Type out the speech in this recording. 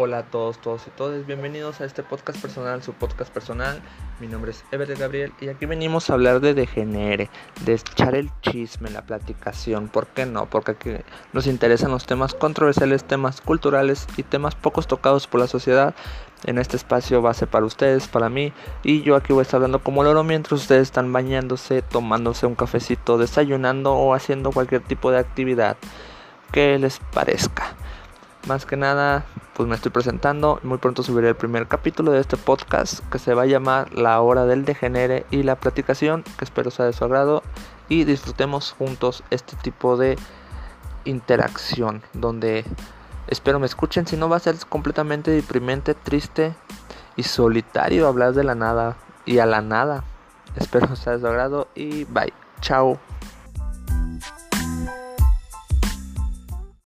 Hola a todos, todos y todas, bienvenidos a este podcast personal, su podcast personal. Mi nombre es Ever Gabriel y aquí venimos a hablar de degenere, de echar el chisme, la platicación. ¿Por qué no? Porque aquí nos interesan los temas controversiales, temas culturales y temas pocos tocados por la sociedad. En este espacio va a ser para ustedes, para mí, y yo aquí voy a estar hablando como loro mientras ustedes están bañándose, tomándose un cafecito, desayunando o haciendo cualquier tipo de actividad que les parezca. Más que nada, pues me estoy presentando. Muy pronto subiré el primer capítulo de este podcast que se va a llamar La hora del degenere y la platicación, que espero sea de su agrado y disfrutemos juntos este tipo de interacción donde espero me escuchen, si no va a ser completamente deprimente, triste y solitario hablar de la nada y a la nada. Espero sea de su agrado y bye. Chao.